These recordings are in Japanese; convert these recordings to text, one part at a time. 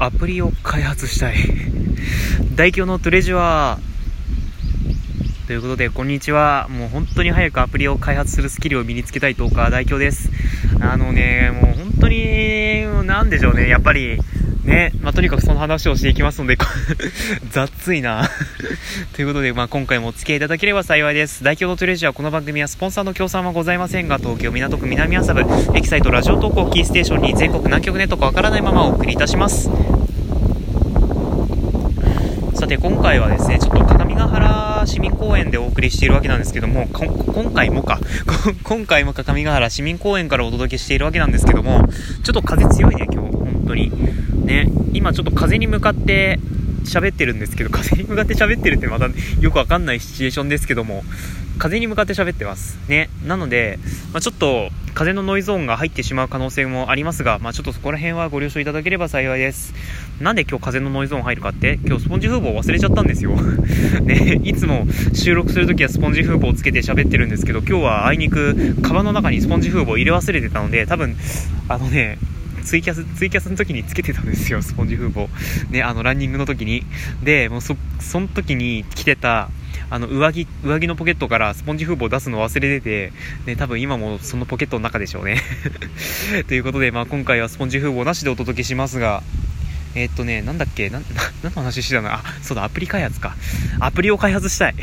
アプリを開発したい。大凶のトレジュアー。ということでこんにちは。もう本当に早くアプリを開発するスキルを身につけたいトーカー大凶です。あのねもう本当になんでしょうね。やっぱりね、まあ、とにかくその話をしていきますので 雑いな。ということで、まあ、今回もお付き合いいただければ幸いです。代表のトレジャー、この番組はスポンサーの協賛はございませんが、東京港区南麻布、エキサイトラジオ投稿キーステーションに全国南極ネットかわからないままお送りいたします。て、今回はですね、ちょっと各務原市民公園でお送りしているわけなんですけども、今回もか、今回も各務原市民公園からお届けしているわけなんですけども、ちょっと風強いね、今日、本当に。ね、今ちょっと風に向かって喋ってるんですけど、風に向かって喋ってるってまたよくわかんないシチュエーションですけども、風に向かって喋ってます。ね。なので、まあ、ちょっと風のノイズ音が入ってしまう可能性もありますが、まあ、ちょっとそこら辺はご了承いただければ幸いです。なんで今日風のノイズ音入るかって、今日スポンジ風防忘れちゃったんですよ。ね、いつも収録するときはスポンジ風防をつけて喋ってるんですけど、今日はあいにく、カバンの中にスポンジ風防入れ忘れてたので、多分、あのね、ツイキャス、ツイキャスの時につけてたんですよ、スポンジ風防。ね、あの、ランニングの時に。で、もうそ、その時に着てた、あの、上着、上着のポケットからスポンジ風防を出すの忘れてて、ね、多分今もそのポケットの中でしょうね。ということで、まあ今回はスポンジ風防なしでお届けしますが、え、っとね、なんだっけ？な、な、何の話してたの？あ、そうだ、アプリ開発か。アプリを開発したい。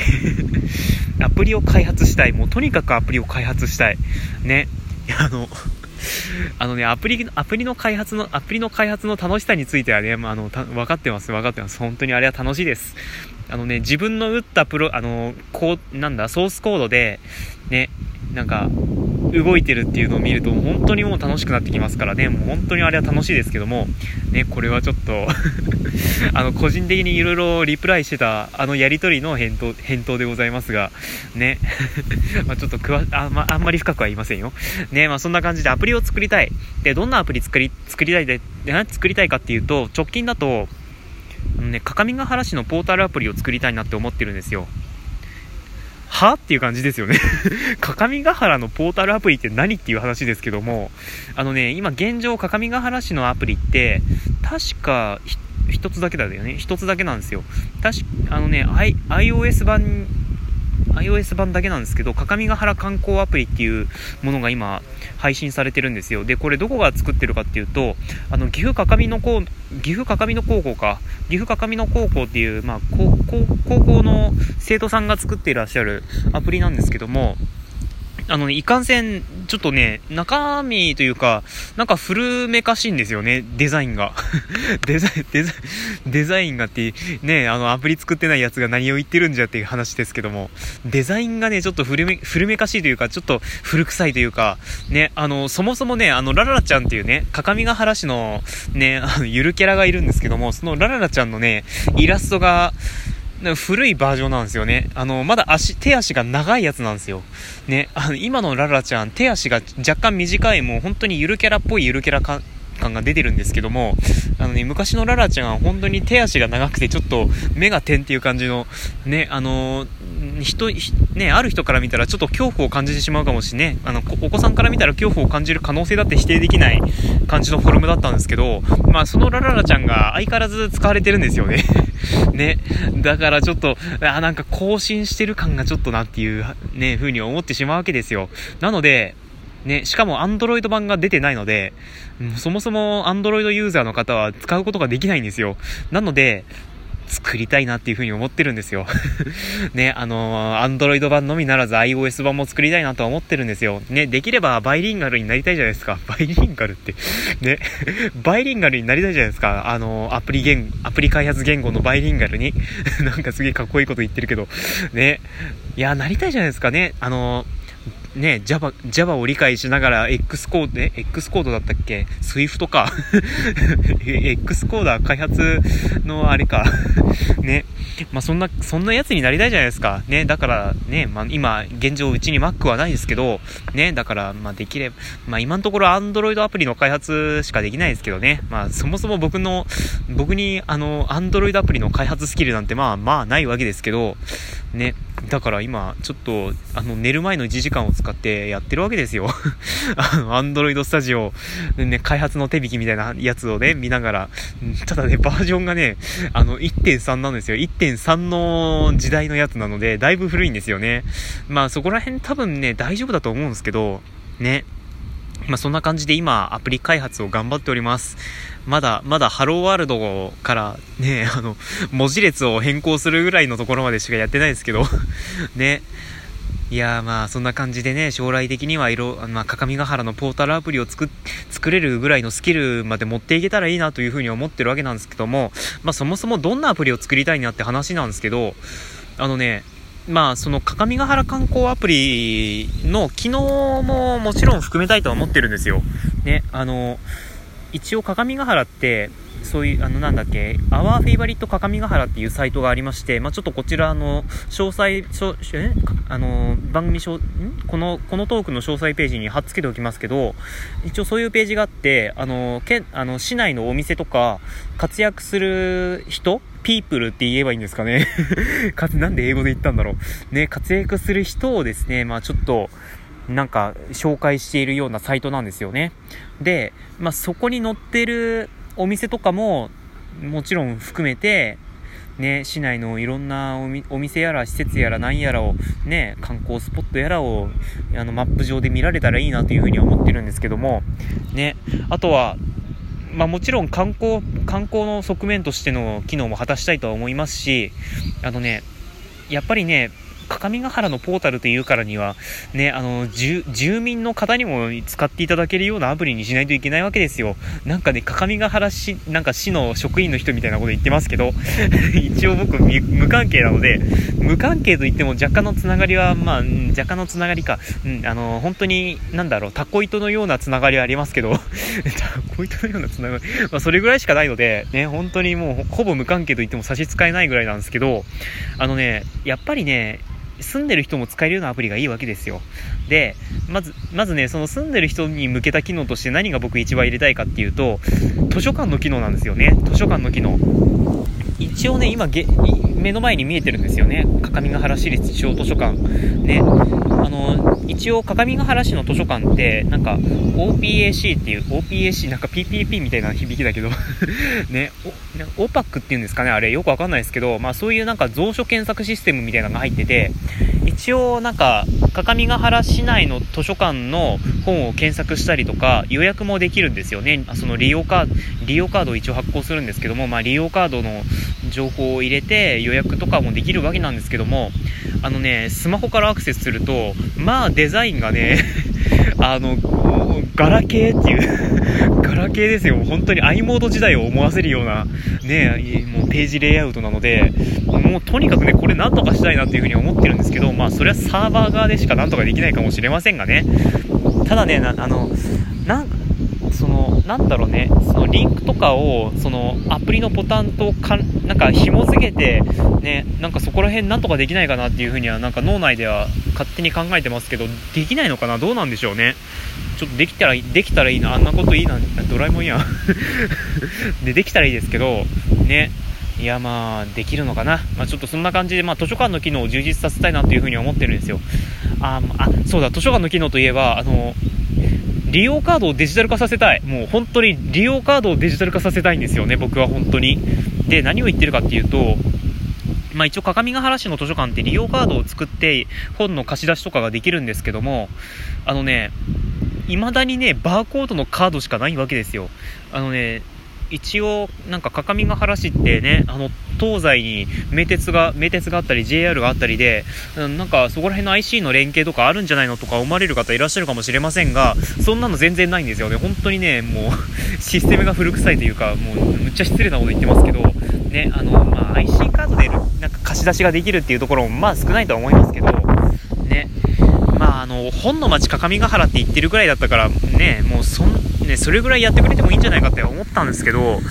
アプリを開発したい。もうとにかくアプリを開発したい。ね。あの、あのね、アプリ、アプリの開発の、アプリの開発の楽しさについてはね、まあ、あの、分かってます、分かってます。本当にあれは楽しいです。あのね、自分の打ったプロ、あの、こう、なんだ、ソースコードで、ね、なんか、動いてるっていうのを見ると本当にもう楽しくなってきますからね。もう本当にあれは楽しいですけども。ねこれはちょっと あの個人的にいろいろリプライしてたあのやり取りの返答返答でございますが。ね。まちょっと詳あ,、まあんまり深くは言いませんよ。ねまあそんな感じでアプリを作りたい。でどんなアプリ作り作りたいで作りたいかっていうと直近だとね、各務原市のポータルアプリを作りたいなって思ってるんですよ。は？っていう感じですよね 各務原のポータルアプリって何っていう話ですけども、あのね、今現状、各務原市のアプリって、確か、一つだけだよね。一つだけなんですよ。確か、あのね、I、iOS 版 iOS 版だけなんですけど、各務原観光アプリっていうものが今、配信されてるんですよ。で、これどこが作ってるかっていうと、あの、岐阜各務の高、岐阜各務の高校か、岐阜各務の高校っていう、まあ、高校の生徒さんが作っていらっしゃるアプリなんですけども、あのね、いかんせん、ちょっとね、中身というか、なんか古めかしいんですよね、デザインが。デザイン、デザイン、デザインがって、ね、あの、アプリ作ってないやつが何を言ってるんじゃっていう話ですけども、デザインがね、ちょっと古め、古めかしいというか、ちょっと古臭いというか、ね、あの、そもそもね、あの、ラララちゃんっていうね、各務原市のね、あの、ゆるキャラがいるんですけども、そのラララちゃんのね、イラストが、古いバージョンなんですよね。あの、まだ足、手足が長いやつなんですよ。ね、あの、今のララちゃん、手足が若干短い、もう本当にゆるキャラっぽいゆるキャラ感が出てるんですけども、あのね、昔のララちゃんは本当に手足が長くて、ちょっと目が点っていう感じの、ね、あの人、ね、ある人から見たらちょっと恐怖を感じてしまうかもしれね、あの、お子さんから見たら恐怖を感じる可能性だって否定できない感じのフォルムだったんですけど、まあ、そのラララちゃんが相変わらず使われてるんですよね。ね。だからちょっと、あ、なんか更新してる感がちょっとなっていう、ね、風に思ってしまうわけですよ。なので、ね、しかも Android 版が出てないので、そもそも Android ユーザーの方は使うことができないんですよ。なので、作りたいなっていうふうに思ってるんですよ ね、あのー、Android 版のみならず iOS 版も作りたいなとは思ってるんですよ。ね、できればバイリンガルになりたいじゃないですか。バイリンガルってね、バイリンガルになりたいじゃないですか。あのー、アプリ言、アプリ開発言語のバイリンガルになんかすげえかっこいいこと言ってるけど、ね、いや、なりたいじゃないですかね。あのーね、Java、Java を理解しながら X コード、え、X コードだったっけ ?Swift か。X コーダー開発のあれか。ね。まあ、そんな、そんなやつになりたいじゃないですか。ね。だからね、まあ、今、現状うちに Mac はないですけど、ね。だから、まあ、できれば、まあ、今のところ Android アプリの開発しかできないですけどね。まあ、そもそも僕の、僕に、あの、Android アプリの開発スキルなんて、まあ、まあ、ないわけですけど、ね。だから今、ちょっと、あの、寝る前の1時間を使ってやってるわけですよ。あの、アンドロイドスタジオ、ね、開発の手引きみたいなやつをね、見ながら、ただね、バージョンがね、あの、1.3なんですよ。1.3の時代のやつなので、だいぶ古いんですよね。まあ、そこら辺多分ね、大丈夫だと思うんですけど、ね。まあ、そんな感じで今、アプリ開発を頑張っております。まだ、まだハローワールドからね、あの、文字列を変更するぐらいのところまでしかやってないですけど ね。いやまあそんな感じでね、将来的には色、まあ、各務原のポータルアプリを作、作れるぐらいのスキルまで持っていけたらいいなというふうに思ってるわけなんですけども、まあそもそもどんなアプリを作りたいなって話なんですけど、あのね、まあその各務原観光アプリの機能ももちろん含めたいとは思ってるんですよ。ね、あの、一応各務原ってそういうあのなんだっけアワーフェイバリット各務原っていうサイトがありまして、まあ、ちょっとこちらの詳細え？あの番組ん？このこのトークの詳細ページに貼っつけておきますけど一応そういうページがあってあのけあの市内のお店とか活躍する人ピープルって言えばいいんですかね。かつなんで英語で言ったんだろう。ね活躍する人をですねまあちょっとなんか紹介しているようなサイトなんですよね。で、まあ、そこに載ってるお店とかももちろん含めて、ね、市内のいろんなお店やら施設やら何やらを、ね、観光スポットやらをあのマップ上で見られたらいいなというふうに思ってるんですけども、ね、あとは、まあ、もちろん観光観光の側面としての機能も果たしたいとは思いますしあのねやっぱりね各務原のポータルというからには、ね、あの、住民の方にも使っていただけるようなアプリにしないといけないわけですよ。なんかね、各務原市、なんか市の職員の人みたいなこと言ってますけど、一応僕無関係なので、無関係といっても若干のつながりは、まあ、若干のつながりか、うん、あの、本当に、なんだろう、タコ糸のようなつながりはありますけど、タコ糸のようなつながり、まあ、それぐらいしかないので、ね、本当にもう、ほぼ無関係と言っても差し支えないぐらいなんですけど、あのね、やっぱりね、住んでる人も使えるようなアプリがいいわけですよ。で、まず、まずね、その住んでる人に向けた機能として何が僕一番入れたいかっていうと、図書館の機能なんですよね。図書館の機能。一応ね、今目の前に見えてるんですよね。各務原市立地方図書館。ね。あの、一応、各務原市の図書館って、なんか、OPAC っていう、OPAC、なんか PPP みたいな響きだけど ね、OPAC っていうんですかね、あれ、よくわかんないですけど、まあそういうなんか蔵書検索システムみたいなのが入ってて、一応なんか、各務原市内の図書館の本を検索したりとか、予約もできるんですよね。その利用カード、利用カードを一応発行するんですけども、まあ利用カードの情報を入れて予約とかもできるわけなんですけども、あのね、スマホからアクセスすると、まあデザインがね あの、ガラケーっていう ガラケーですよ。本当に i モード時代を思わせるような、ね、もうページレイアウトなので、もうとにかくね、これなんとかしたいなっていう風に思ってるんですけど、まあそれはサーバー側でしかなんとかできないかもしれませんがね。ただね、あの、なんその、なんだろうね、そのリンクとかを、そのアプリのボタンとか、なんか紐付けて、ね、なんかそこら辺なんとかできないかなっていう風には、なんか脳内では勝手に考えてますけど、できないのかな？どうなんでしょうね？ちょっとできたら、できたらいいな、あんなこといいな、ドラえもんや。で、できたらいいですけど、ね、いやまあ、できるのかな？まあ、ちょっとそんな感じで、まあ、図書館の機能を充実させたいなというふうに思ってるんですよ。あ、あ、そうだ、図書館の機能といえば、あの、利用カードをデジタル化させたい。もう本当に利用カードをデジタル化させたいんですよね、僕は本当に。で、何を言ってるかっていうと、まあ一応、各務原市の図書館って利用カードを作って本の貸し出しとかができるんですけども、あのね、未だにね、バーコードのカードしかないわけですよ。あのね、一応、なんか、各務原市ってね、あの、東西に名鉄が、名鉄があったり、JR があったりで、なんか、そこら辺の IC の連携とかあるんじゃないのとか思われる方いらっしゃるかもしれませんが、そんなの全然ないんですよね。本当にね、もう システムが古臭いというか、もう、むっちゃ失礼なこと言ってますけど、ね、あの、まあ、IC カードで、なんか貸し出しができるっていうところも、まあ、少ないとは思いますけど、ね、まあ、あの、本の町各務原って言ってるぐらいだったから、ね、もうそん、ね、それぐらいやってくれてもいいんじゃないかって思ったんですけど、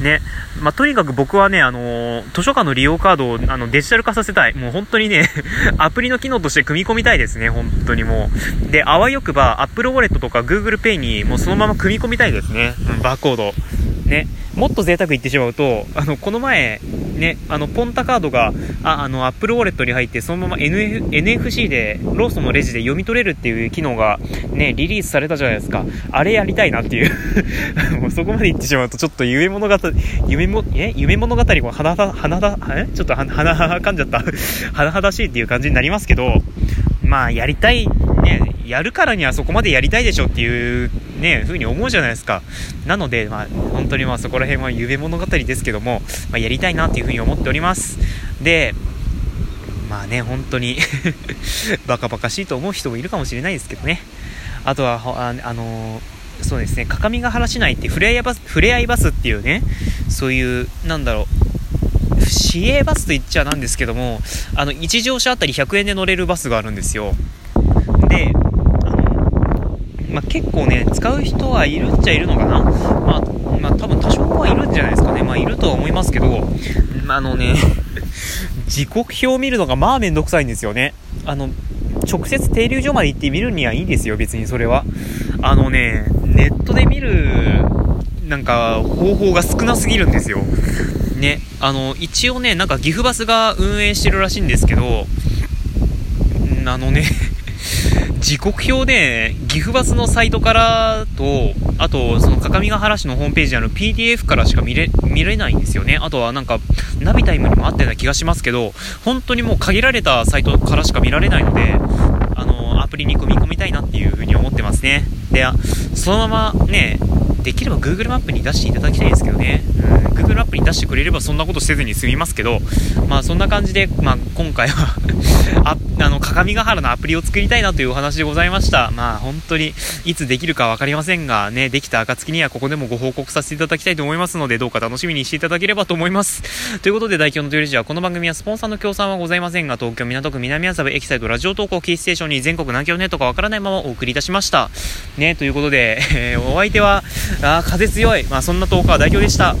ね、まあ、とにかく僕はね、あの図書館の利用カードをあのデジタル化させたい。もう本当にね アプリの機能として組み込みたいですね、本当にもう。で、あわよくば、Apple Wallet とか Google Pay にもうそのまま組み込みたいですね、うん、バーコード。ね、もっと贅沢言ってしまうと、あの、この前、ね、あの、ポンタカードが、あ、あの、Apple Wallet に入って、そのまま NF NFC で、ローソンのレジで読み取れるっていう機能が、ね、リリースされたじゃないですか。あれやりたいなっていう もうそこまで言ってしまうと、ちょっと夢物語、夢も、え？夢物語、こはなだ、はだ、ちょっとは、はな、かんじゃった。はなはだしいっていう感じになりますけど、まあ、やりたい、やるからにはそこまでやりたいでしょっていうね、風に思うじゃないですか。なので、まあ、本当にまあそこら辺は夢物語ですけども、まあ、やりたいなっていう風に思っております。で、まあね、本当に バカバカしいと思う人もいるかもしれないですけどね。あとは、あ、あのー、そうですね、各務原市内ってふれあいバス、ふれあいバスっていうね、そういう、なんだろう、市営バスと言っちゃなんですけども、あの、1乗車あたり100円で乗れるバスがあるんですよ。まあ、結構ね、使う人はいるっちゃいるのかな。まあ、まあ、多分多少はいるんじゃないですかね。まあ、いるとは思いますけど、あのね、時刻表を見るのがまあめんどくさいんですよね。あの、直接停留所まで行って見るにはいいんですよ、別にそれは。あのね、ネットで見る、なんか、方法が少なすぎるんですよ。ね、あの、一応ね、なんか岐阜バスが運営してるらしいんですけど、あのね時刻表で、岐阜バスのサイトからと、あと、その、各務原市のホームページにある PDF からしか見れ、見れないんですよね。あとはなんか、ナビタイムにもあったような気がしますけど、本当にもう限られたサイトからしか見られないので、あの、アプリに組み込みたいなっていうふうに思ってますね。で、そのままね、できれば Google マップに出していただきたいんですけどね。Google マップに出してくれればそんなことせずに済みますけど、まあそんな感じで、まあ今回は あ、あの、各務原のアプリを作りたいなというお話でございました。まあ本当に、いつできるかわかりませんが、ね、できた暁にはここでもご報告させていただきたいと思いますので、どうか楽しみにしていただければと思います。ということで代表のトヨレジはこの番組はスポンサーの協賛はございませんが、東京港区南麻布エキサイトラジオ投稿キーステーションに全国南京ネットかわからないままお送りいたしました。ね、ということで、えー、お相手は、あ風強い。まあそんな10日は代表でした。